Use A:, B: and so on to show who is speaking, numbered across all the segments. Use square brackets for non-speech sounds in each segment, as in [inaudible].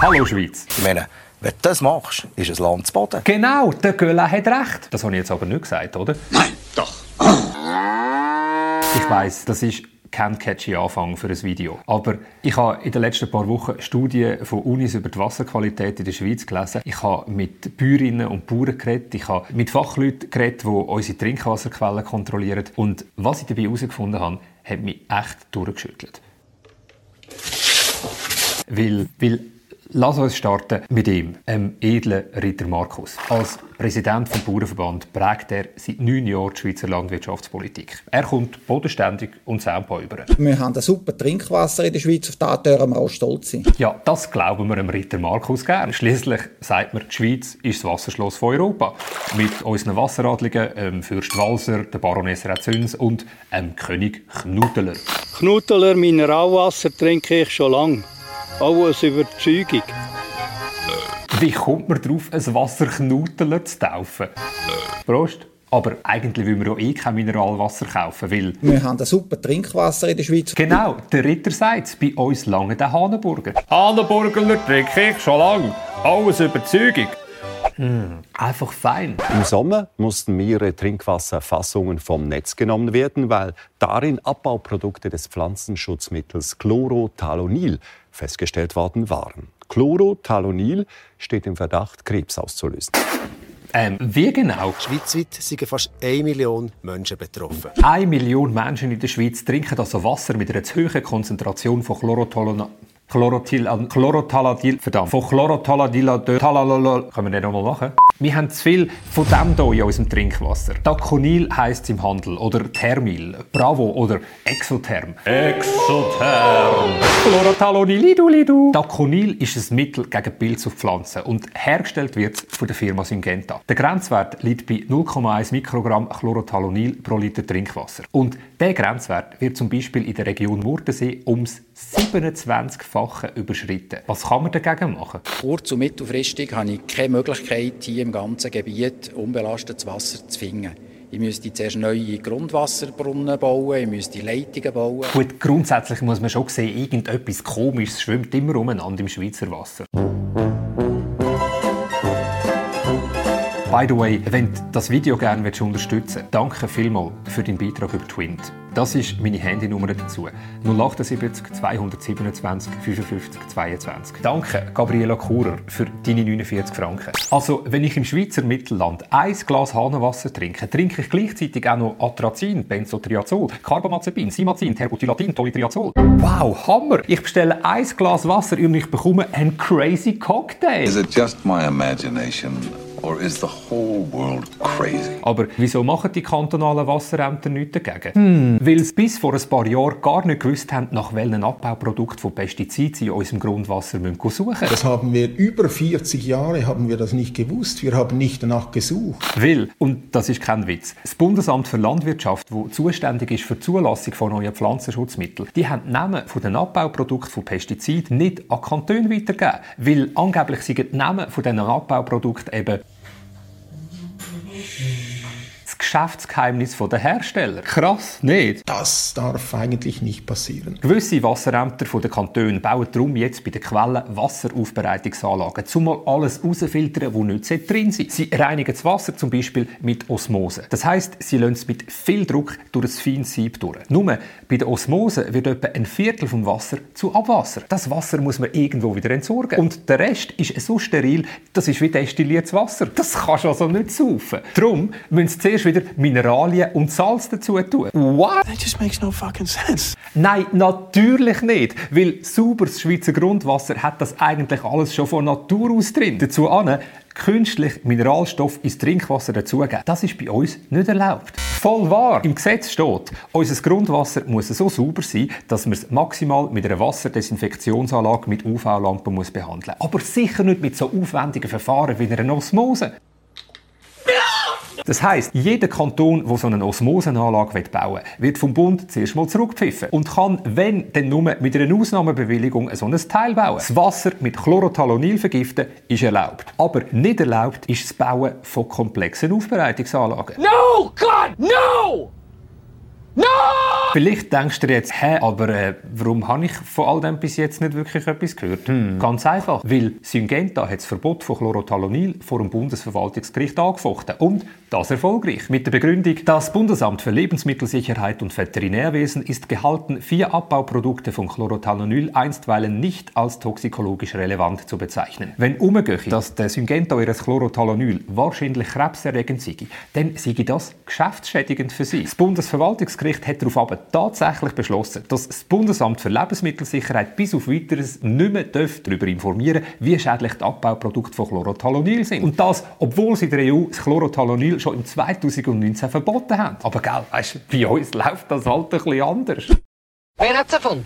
A: Hallo Schweiz.
B: Ich meine, wenn du das machst, ist es Land zu Boden.
A: Genau, der Göller hat recht. Das habe ich jetzt aber nicht gesagt, oder?
C: Nein, doch.
A: Ich weiß, das ist kein catchy Anfang für ein Video. Aber ich habe in den letzten paar Wochen Studien von Unis über die Wasserqualität in der Schweiz gelesen. Ich habe mit Bäuerinnen und Bauern geredet. Ich habe mit Fachleuten geredet, die unsere Trinkwasserquellen kontrollieren. Und was ich dabei herausgefunden habe, hat mich echt durchgeschüttelt. Weil, weil Lass uns starten mit ihm, dem edlen Ritter Markus. Als Präsident des Bauernverband prägt er seit neun Jahren die Schweizer Landwirtschaftspolitik. Er kommt bodenständig und sauber über.
D: Wir haben ein super Trinkwasser in der Schweiz, auf das dürfen wir auch stolz sein.
A: Ja, das glauben wir dem Ritter Markus gern. Schließlich sagt man, die Schweiz ist das Wasserschloss von Europa. Mit unseren Wasseradligen, ähm, Fürst Walser, der Baroness Rezüns und dem König Knuteler.
E: Knuteler Mineralwasser trinke ich schon lange. Auch aus Überzeugung.
A: Wie kommt man darauf, ein Wasserknuteler zu taufen? Prost. Aber eigentlich will wir ja eh kein Mineralwasser kaufen, weil...
D: Wir haben ein super Trinkwasser in der Schweiz.
A: Genau, der Ritter sagt bei uns lange der Hahnenburger. Hahnenburger trinke ich schon lange. Alles Überzeugung. Mm, einfach fein.
F: Im Sommer mussten mehrere Trinkwasserfassungen vom Netz genommen werden, weil darin Abbauprodukte des Pflanzenschutzmittels Chlorothalonil festgestellt worden waren. Chlorothalonil steht im Verdacht, Krebs auszulösen.
A: Ähm, wie genau?
G: Schweizweit sind fast 1 Million Menschen betroffen.
A: Eine Million Menschen in der Schweiz trinken also Wasser mit einer zu hohen Konzentration von Chlorothalonil. Chlorotil, Chlorotaladil, verdammt, von Chlorotaladil, Können wir den nochmal machen? Wir haben zu viel von dem hier in unserem Trinkwasser. Daconil heisst es im Handel, oder Thermil, Bravo oder Exotherm. Exotherm! Chlorothalonilidulidu. Daconil ist ein Mittel gegen Pilz auf Pflanzen und hergestellt wird von der Firma Syngenta. Der Grenzwert liegt bei 0,1 Mikrogramm Chlorothalonil pro Liter Trinkwasser. Und der Grenzwert wird zum Beispiel in der Region Murtensee ums 27-fache überschritten. Was kann man dagegen machen?
H: Kurz- und mittelfristig habe ich keine Möglichkeit, hier im ganzen Gebiet unbelastetes Wasser zu finden. Ich müsste zuerst neue Grundwasserbrunnen bauen, ich müsste Leitungen bauen.
A: Gut, grundsätzlich muss man schon sehen, irgendetwas Komisches schwimmt immer umeinander im Schweizer Wasser. By the way, wenn du das Video gerne unterstützen willst, danke vielmals für deinen Beitrag über Twint. Das ist meine Handynummer dazu. 078 227 55 22. Danke, Gabriela Kurer, für deine 49 Franken. Also, wenn ich im Schweizer Mittelland ein Glas Hahnenwasser trinke, trinke ich gleichzeitig auch noch Atrazin, Benzotriazol, Carbamazepin, Simazin, Terbutylatin, Tolitriazol. Wow, Hammer! Ich bestelle ein Glas Wasser und ich bekomme einen crazy Cocktail.
I: Is it just my imagination? Or is the whole world crazy?
A: Aber wieso machen die kantonalen Wasserämter nichts dagegen? Hm. Weil sie bis vor ein paar Jahren gar nicht gewusst haben, nach welchen Abbauprodukten von Pestiziden sie in unserem Grundwasser suchen müssen.
J: Das haben wir über 40 Jahre haben wir das nicht gewusst. Wir haben nicht danach gesucht.
A: Weil, und das ist kein Witz, das Bundesamt für Landwirtschaft, das zuständig ist für die Zulassung von neuen Pflanzenschutzmitteln, die haben die Namen von den Abbauprodukten von Pestiziden nicht an Kantone weitergegeben. Weil angeblich sind die Namen von diesen Abbauprodukten eben Geschäftsgeheimnis der Hersteller. Krass, nicht?
J: Das darf eigentlich nicht passieren.
A: Gewisse Wasserämter der Kantone bauen darum jetzt bei den Quellen Wasseraufbereitungsanlagen, zumal alles rausfiltern, wo nicht drin sind. Sie reinigen das Wasser zum Beispiel mit Osmose. Das heißt, sie lassen es mit viel Druck durch ein feines Sieb durch. Nur bei der Osmose wird etwa ein Viertel vom Wasser zu Abwasser. Das Wasser muss man irgendwo wieder entsorgen. Und der Rest ist so steril, das ist wie destilliertes Wasser. Das kannst du also nicht saufen. Darum müssen sie zuerst wieder Mineralien und Salz dazu tun. What?
G: That just makes no fucking sense.
A: Nein, natürlich nicht. Weil sauberes Schweizer Grundwasser hat das eigentlich alles schon von Natur aus drin. Dazu an, künstlich Mineralstoff ins Trinkwasser dazugeben. Das ist bei uns nicht erlaubt. Voll wahr! Im Gesetz steht, unser Grundwasser muss so sauber sein, dass man es maximal mit einer Wasserdesinfektionsanlage mit UV-Lampen behandeln muss. Aber sicher nicht mit so aufwendigen Verfahren wie einer Osmose. Das heißt, jeder Kanton, der so eine Osmosenanlage bauen will, wird vom Bund zuerst mal zurückpfiffen und kann, wenn, dann nur mit einer Ausnahmebewilligung so ein Teil bauen. Das Wasser mit Chlorothalonil vergiften ist erlaubt. Aber nicht erlaubt ist das Bauen von komplexen Aufbereitungsanlagen.
K: No, God, no! No!
A: Vielleicht denkst du dir jetzt, hä, aber äh, warum habe ich von all dem bis jetzt nicht wirklich etwas gehört? Hm. Ganz einfach, weil Syngenta hat das Verbot von Chlorothalonil vor dem Bundesverwaltungsgericht angefochten. Und das erfolgreich. Mit der Begründung, das Bundesamt für Lebensmittelsicherheit und Veterinärwesen ist gehalten, vier Abbauprodukte von Chlorothalonil einstweilen nicht als toxikologisch relevant zu bezeichnen. Wenn umgehe, dass der Syngenta ihres Chlorothalonil wahrscheinlich krebserregend sei, dann sei das geschäftsschädigend für sie. Das Bundesverwaltungsgericht hat darauf aber tatsächlich beschlossen, dass das Bundesamt für Lebensmittelsicherheit bis auf Weiteres nicht mehr darüber informieren wie schädlich die Abbauprodukte von Chlorothalonil sind. Und das, obwohl sie der EU das Chlorothalonil schon im 2019 verboten haben. Aber gell, weißt, bei uns läuft das halt ein bisschen anders.
C: Wer hat's davon?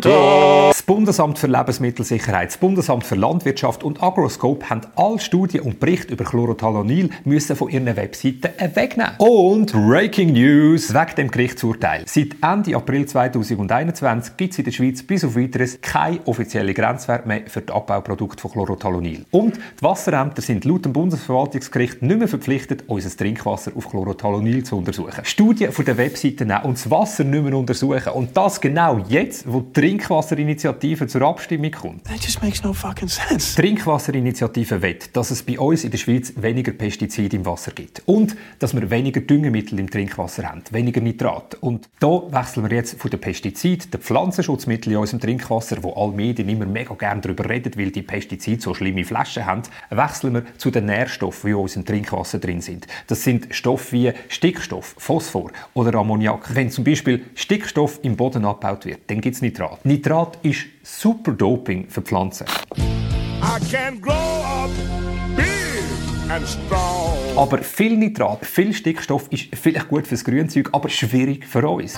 A: Das Bundesamt für Lebensmittelsicherheit, das Bundesamt für Landwirtschaft und Agroscope haben alle Studien und Berichte über Chlorothalonil müssen von ihren Webseiten wegnehmen. Und Breaking News wegen dem Gerichtsurteil. Seit Ende April 2021 gibt es in der Schweiz bis auf weiteres keine offizielle Grenzwert mehr für die Abbauprodukte von Chlorothalonil. Und die Wasserämter sind laut dem Bundesverwaltungsgericht nicht mehr verpflichtet, unser Trinkwasser auf Chlorothalonil zu untersuchen. Studien von der Webseite nehmen und das Wasser nicht mehr untersuchen machen. Und das genau jetzt, wo die Trinkwasserinitiative zur Abstimmung kommt.
K: That just makes no fucking sense.
A: Die Trinkwasserinitiative will, dass es bei uns in der Schweiz weniger Pestizide im Wasser gibt. Und dass wir weniger Düngemittel im Trinkwasser haben, weniger Nitrat. Und da wechseln wir jetzt von den Pestiziden, den Pflanzenschutzmitteln in unserem Trinkwasser, wo alle Medien immer mega gerne darüber reden, weil die Pestizide so schlimme Flaschen haben, wechseln wir zu den Nährstoffen, die in unserem Trinkwasser drin sind. Das sind Stoffe wie Stickstoff, Phosphor oder Ammoniak. Wenn zum Beispiel Stickstoff im Boden abgebaut wird, dann gibt es Nitrat. Nitrat ist super Doping für Pflanzen.
L: I can grow up.
A: Aber viel Nitrat, viel Stickstoff ist vielleicht gut fürs Grünzeug, aber schwierig für uns.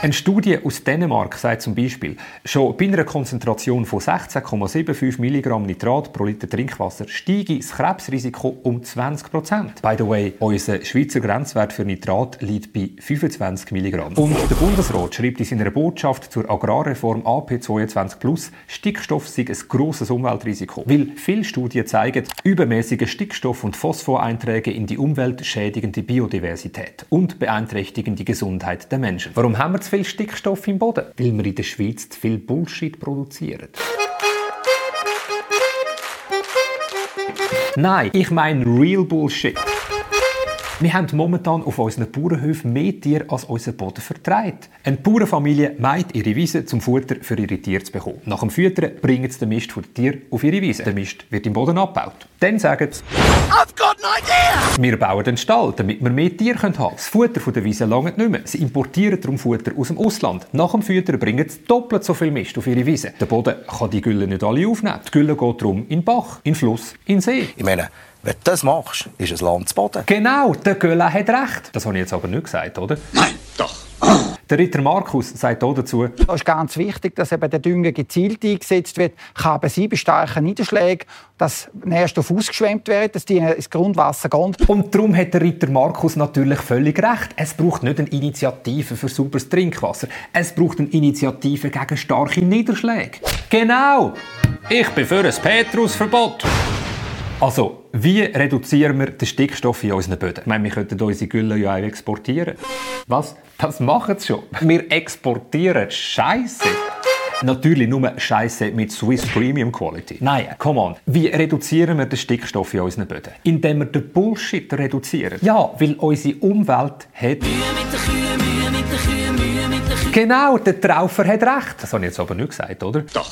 A: Eine Studie aus Dänemark sagt zum Beispiel, schon bei einer Konzentration von 16,75 mg Nitrat pro Liter Trinkwasser steige das Krebsrisiko um 20% By the way, unser Schweizer Grenzwert für Nitrat liegt bei 25 mg. Und der Bundesrat schreibt in seiner Botschaft zur Agrarreform AP22 Plus, Stickstoff sei ein grosses Umweltrisiko, weil viele Studien zeigen, übermäßige Stickstoff- und Phosphoreinträge in die Umwelt schädigen die Biodiversität und beeinträchtigen die Gesundheit der Menschen. Warum haben wir zu viel Stickstoff im Boden? Weil wir in der Schweiz zu viel Bullshit produzieren. Nein, ich meine real Bullshit. Wir haben momentan auf unseren Bauernhöfen mehr Tiere als unser Boden vertreibt. Eine Bauernfamilie meint ihre Wiese zum Futter für ihre Tiere zu bekommen. Nach dem Füttern bringen sie den Mist von den Tieren auf ihre Wiese. Der Mist wird im Boden abgebaut. Dann sagen sie,
C: I've got an idea!
A: wir bauen einen Stall, damit wir mehr Tiere haben können. Das Futter von der Wiese langt nicht mehr. Sie importieren darum Futter aus dem Ausland. Nach dem Füttern bringen sie doppelt so viel Mist auf ihre Wiese. Der Boden kann die Gülle nicht alle aufnehmen. Die Gülle geht darum in den Bach, in den Fluss, in den See.
B: Ich meine, wenn du das machst, ist es Land zu Boden.
A: Genau, der Göller hat recht. Das habe ich jetzt aber nicht gesagt, oder?
L: Nein, doch.
A: Der Ritter Markus sagt auch dazu,
D: Es ist ganz wichtig, dass eben der Dünger gezielt eingesetzt wird. Kann eben sein bei starken Niederschlägen, dass Nährstoffe ausgeschwemmt werden, dass die ins Grundwasser gehen.
A: Und darum hat der Ritter Markus natürlich völlig recht. Es braucht nicht eine Initiative für sauberes Trinkwasser. Es braucht eine Initiative gegen starke Niederschläge. Genau! Ich bin für ein Petrusverbot. Also, wie reduzieren wir den Stickstoff in unseren Böden? Ich meine, wir könnten unsere Gülle ja auch exportieren. Was? Das machen sie schon. Wir exportieren Scheiße. Natürlich nur Scheiße mit Swiss Premium Quality. Nein, come on. Wie reduzieren wir den Stickstoff in unseren Böden? Indem wir den Bullshit reduzieren. Ja, weil unsere Umwelt hat... Genau, der Traufer hat recht. Das habe ich jetzt aber nicht gesagt, oder?
L: Doch.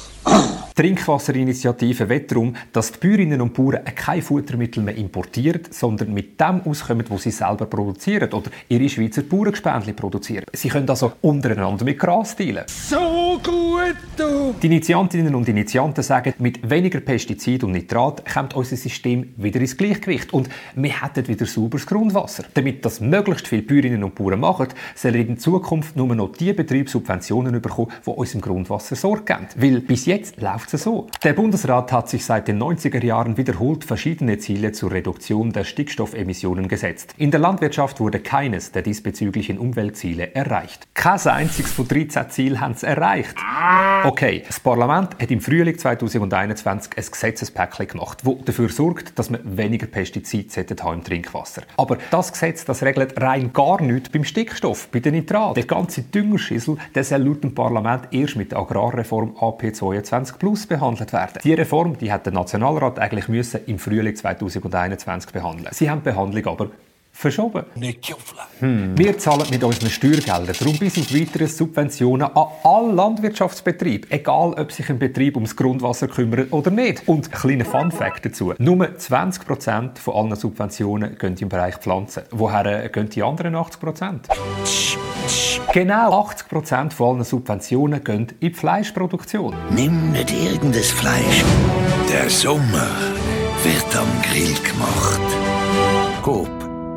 A: Die Trinkwasserinitiative will darum, dass die Bäuerinnen und Bauern keine Futtermittel mehr importieren, sondern mit dem auskommen, was sie selber produzieren oder ihre Schweizer Bauerngespendli produzieren. Sie können also untereinander mit Gras teilen.
L: So gut, du!
A: Die Initiantinnen und Initianten sagen, mit weniger Pestizid und Nitrat kommt unser System wieder ins Gleichgewicht und wir hätten wieder sauberes Grundwasser. Damit das möglichst viele Bäuerinnen und Bauern machen, sollen in Zukunft nur noch die Betriebssubventionen bekommen, die unserem Grundwasser Sorge geben. Weil bis jetzt läuft läuft es so. Der Bundesrat hat sich seit den 90er Jahren wiederholt verschiedene Ziele zur Reduktion der Stickstoffemissionen gesetzt. In der Landwirtschaft wurde keines der diesbezüglichen Umweltziele erreicht. Kein einziges von 13 Zielen haben es erreicht. Okay, das Parlament hat im Frühling 2021 ein Gesetzespäckchen gemacht, das dafür sorgt, dass man weniger Pestizide im Trinkwasser. Aber das Gesetz das regelt rein gar nichts beim Stickstoff, bei den Nitraten. Der ganze Düngerschissel der soll laut dem Parlament erst mit der Agrarreform AP22 Plus behandelt werden. Die Reform die hat der Nationalrat eigentlich müssen im Frühling 2021 behandeln. Sie haben die Behandlung aber verschoben. Hm. Wir zahlen mit unseren Steuergeldern darum bis auf weitere Subventionen an alle Landwirtschaftsbetriebe, egal ob sich ein Betrieb ums Grundwasser kümmert oder nicht. Und ein kleiner Fun-Fact dazu. Nur 20% von allen Subventionen gehen im Bereich Pflanzen. Woher gehen die anderen 80%? Genau 80% von allen Subventionen gehen in die Fleischproduktion.
M: Nimm nicht irgendein Fleisch. Der Sommer wird am Grill gemacht. Coop,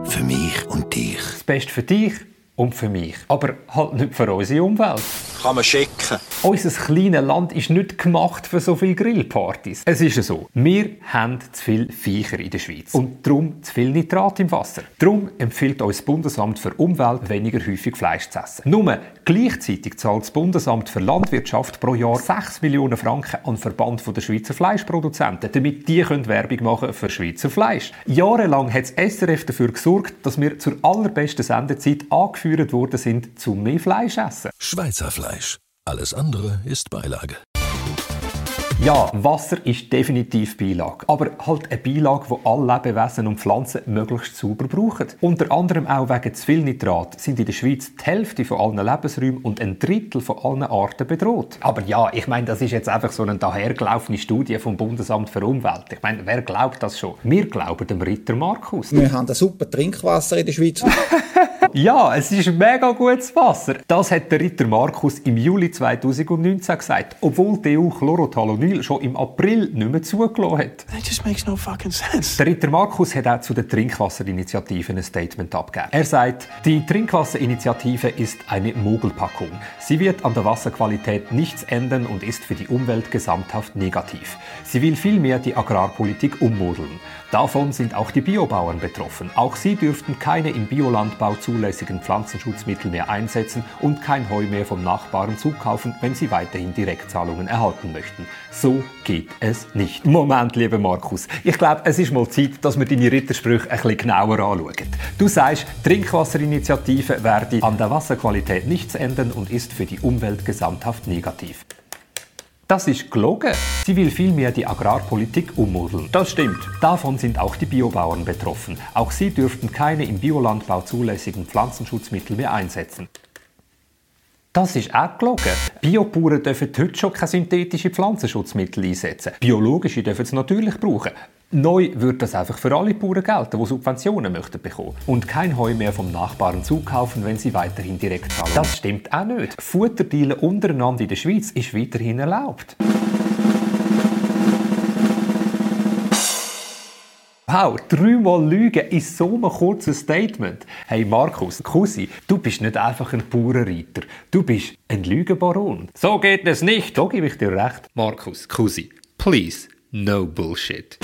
M: für mich und dich.
A: Das Beste für dich und für mich. Aber halt nicht für unsere Umwelt.
N: Kann man schicken.
A: Unser kleines Land ist nicht gemacht für so viele Grillpartys. Es ist so, wir haben zu viele Viecher in der Schweiz und darum zu viel Nitrat im Wasser. Darum empfiehlt uns das Bundesamt für Umwelt, weniger häufig Fleisch zu essen. Nur gleichzeitig zahlt das Bundesamt für Landwirtschaft pro Jahr 6 Millionen Franken an den Verband der Schweizer Fleischproduzenten, damit die können Werbung machen für Schweizer Fleisch. Jahrelang hat das SRF dafür gesorgt, dass wir zur allerbesten Sendezeit angeführt worden sind, zu mehr Fleisch essen.
O: Schweizer Fleisch. Alles andere ist Beilage.
A: Ja, Wasser ist definitiv Beilage. Aber halt eine Beilage, die alle Lebewesen und Pflanzen möglichst sauber brauchen. Unter anderem auch wegen zu viel Nitrat sind in der Schweiz die Hälfte von allen Lebensräumen und ein Drittel von allen Arten bedroht. Aber ja, ich meine, das ist jetzt einfach so eine dahergelaufene Studie vom Bundesamt für Umwelt. Ich meine, wer glaubt das schon? Wir glauben dem Ritter Markus.
D: Wir haben ein super Trinkwasser in der Schweiz. [laughs]
A: Ja, es ist mega gutes Wasser. Das hat der Ritter Markus im Juli 2019 gesagt, obwohl die EU Chlorothalonil schon im April nicht mehr zugelassen hat.
K: That just makes no fucking sense.
A: Der Ritter Markus hat auch zu der Trinkwasserinitiative ein Statement abgegeben. Er sagt, die Trinkwasserinitiative ist eine Mogelpackung. Sie wird an der Wasserqualität nichts ändern und ist für die Umwelt gesamthaft negativ. Sie will vielmehr die Agrarpolitik ummodeln. Davon sind auch die Biobauern betroffen. Auch sie dürften keine im Biolandbau zulässigen Pflanzenschutzmittel mehr einsetzen und kein Heu mehr vom Nachbarn zukaufen, wenn sie weiterhin Direktzahlungen erhalten möchten. So geht es nicht. Moment, lieber Markus. Ich glaube, es ist mal Zeit, dass wir deine Rittersprüche ein bisschen genauer anschauen. Du sagst, Trinkwasserinitiative werde an der Wasserqualität nichts ändern und ist für die Umwelt gesamthaft negativ. Das ist gelogen. Sie will vielmehr die Agrarpolitik ummodeln. Das stimmt. Davon sind auch die Biobauern betroffen. Auch sie dürften keine im Biolandbau zulässigen Pflanzenschutzmittel mehr einsetzen. Das ist auch gelogen. Biobauern dürfen heute schon keine synthetischen Pflanzenschutzmittel einsetzen. Biologische dürfen sie natürlich brauchen. Neu wird das einfach für alle Bauern gelten, die Subventionen möchten bekommen. Und kein Heu mehr vom Nachbarn zukaufen, wenn sie weiterhin direkt zahlen. Das stimmt auch nicht. Futterdealen untereinander in der Schweiz ist weiterhin erlaubt. Wow, dreimal Lügen in so einem kurzen Statement. Hey Markus, Cousi, du bist nicht einfach ein Bauernreiter. Du bist ein Lügenbaron. So geht es nicht. Da gebe ich dir recht. Markus, Cousi, please, no bullshit.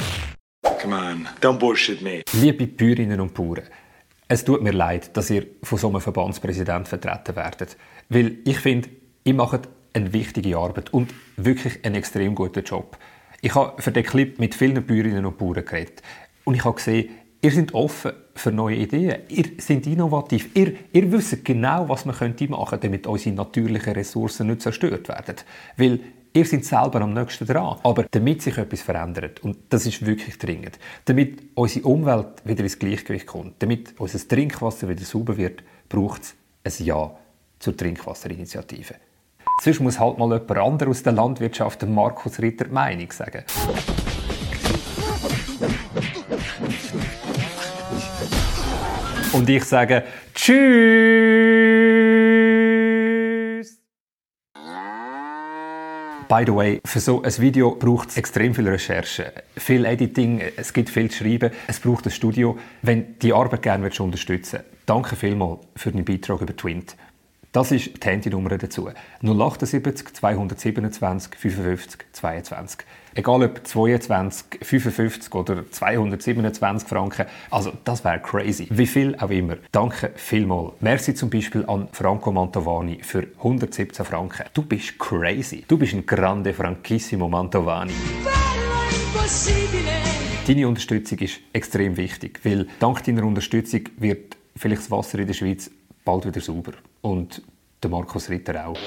N: Come on, don't bullshit me.
A: Liebe Bäuerinnen und Bauern, es tut mir leid, dass ihr von so einem Verbandspräsident vertreten werdet. Weil ich finde, ihr macht eine wichtige Arbeit und wirklich einen extrem guten Job. Ich habe für den Clip mit vielen Bäuerinnen und Bauern geredet. Und ich habe gesehen, ihr seid offen für neue Ideen. Ihr seid innovativ. Ihr, ihr wisst genau, was man machen könnte, damit unsere natürlichen Ressourcen nicht zerstört werden. Weil Ihr seid selber am nächsten dran. Aber damit sich etwas verändert, und das ist wirklich dringend, damit unsere Umwelt wieder ins Gleichgewicht kommt, damit unser Trinkwasser wieder sauber wird, braucht es ein Ja zur Trinkwasserinitiative. Sonst muss halt mal jemand anderes aus der Landwirtschaft, Markus Ritter, die Meinung sagen. Und ich sage Tschüss! By the way, für so ein Video braucht es extrem viel Recherche, viel Editing, es gibt viel zu schreiben, es braucht ein Studio. Wenn die Arbeit gerne willst, unterstützen danke vielmals für den Beitrag über Twint. Das ist die Handynummer dazu. 078 227 55 22. Egal ob 22, 55 oder 227 Franken. Also, das wäre crazy. Wie viel auch immer. Danke vielmals. Merci zum Beispiel an Franco Mantovani für 117 Franken. Du bist crazy. Du bist ein grande Franchissimo Mantovani. Deine Unterstützung ist extrem wichtig, weil dank deiner Unterstützung wird vielleicht das Wasser in der Schweiz bald wieder sauber. Und der Markus Ritter auch.